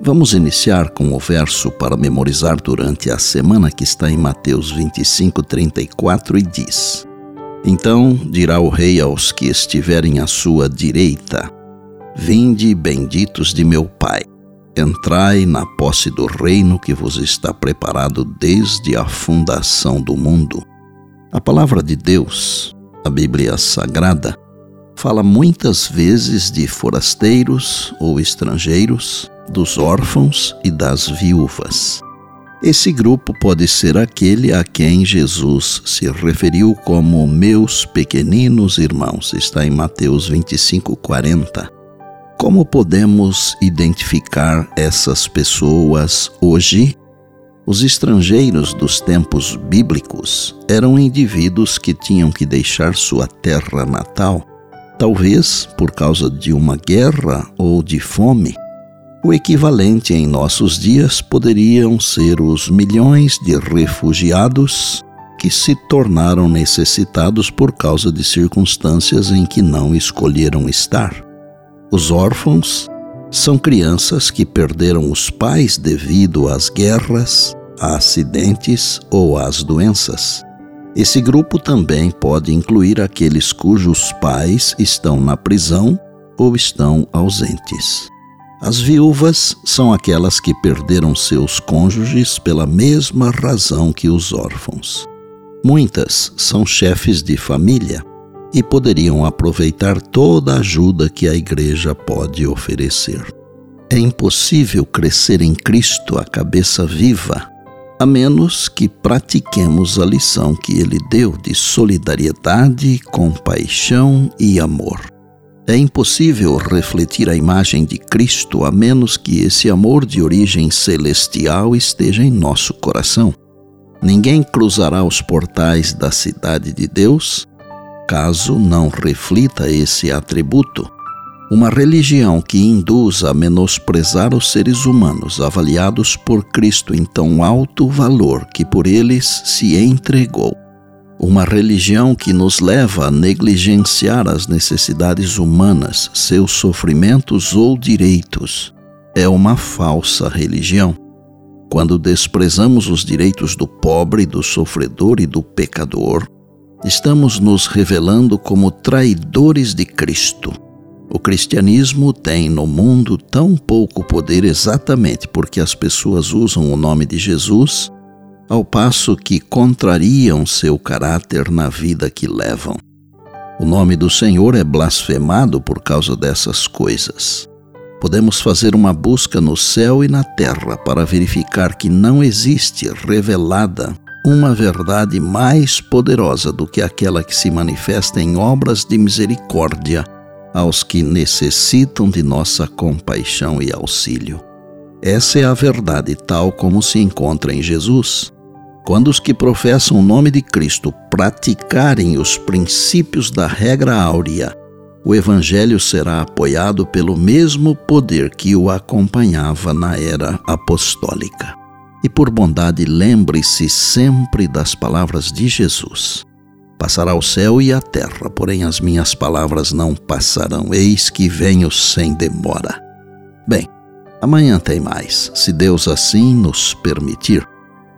Vamos iniciar com o verso para memorizar durante a semana que está em Mateus 25, 34 e diz: Então dirá o rei aos que estiverem à sua direita: Vinde, benditos de meu Pai, entrai na posse do reino que vos está preparado desde a fundação do mundo. A palavra de Deus, a Bíblia Sagrada, fala muitas vezes de forasteiros ou estrangeiros dos órfãos e das viúvas. Esse grupo pode ser aquele a quem Jesus se referiu como meus pequeninos irmãos, está em Mateus 25, 40. Como podemos identificar essas pessoas hoje? Os estrangeiros dos tempos bíblicos eram indivíduos que tinham que deixar sua terra natal, talvez por causa de uma guerra ou de fome o equivalente em nossos dias poderiam ser os milhões de refugiados que se tornaram necessitados por causa de circunstâncias em que não escolheram estar. Os órfãos são crianças que perderam os pais devido às guerras, a acidentes ou às doenças. Esse grupo também pode incluir aqueles cujos pais estão na prisão ou estão ausentes. As viúvas são aquelas que perderam seus cônjuges pela mesma razão que os órfãos. Muitas são chefes de família e poderiam aproveitar toda a ajuda que a igreja pode oferecer. É impossível crescer em Cristo a cabeça viva, a menos que pratiquemos a lição que ele deu de solidariedade, compaixão e amor. É impossível refletir a imagem de Cristo a menos que esse amor de origem celestial esteja em nosso coração. Ninguém cruzará os portais da cidade de Deus caso não reflita esse atributo. Uma religião que induz a menosprezar os seres humanos avaliados por Cristo em tão alto valor que por eles se entregou uma religião que nos leva a negligenciar as necessidades humanas, seus sofrimentos ou direitos, é uma falsa religião. Quando desprezamos os direitos do pobre, do sofredor e do pecador, estamos nos revelando como traidores de Cristo. O cristianismo tem no mundo tão pouco poder exatamente porque as pessoas usam o nome de Jesus ao passo que contrariam seu caráter na vida que levam. O nome do Senhor é blasfemado por causa dessas coisas. Podemos fazer uma busca no céu e na terra para verificar que não existe revelada uma verdade mais poderosa do que aquela que se manifesta em obras de misericórdia aos que necessitam de nossa compaixão e auxílio. Essa é a verdade tal como se encontra em Jesus. Quando os que professam o nome de Cristo praticarem os princípios da regra áurea, o Evangelho será apoiado pelo mesmo poder que o acompanhava na era apostólica. E por bondade, lembre-se sempre das palavras de Jesus. Passará o céu e a terra, porém as minhas palavras não passarão. Eis que venho sem demora. Bem, amanhã tem mais, se Deus assim nos permitir.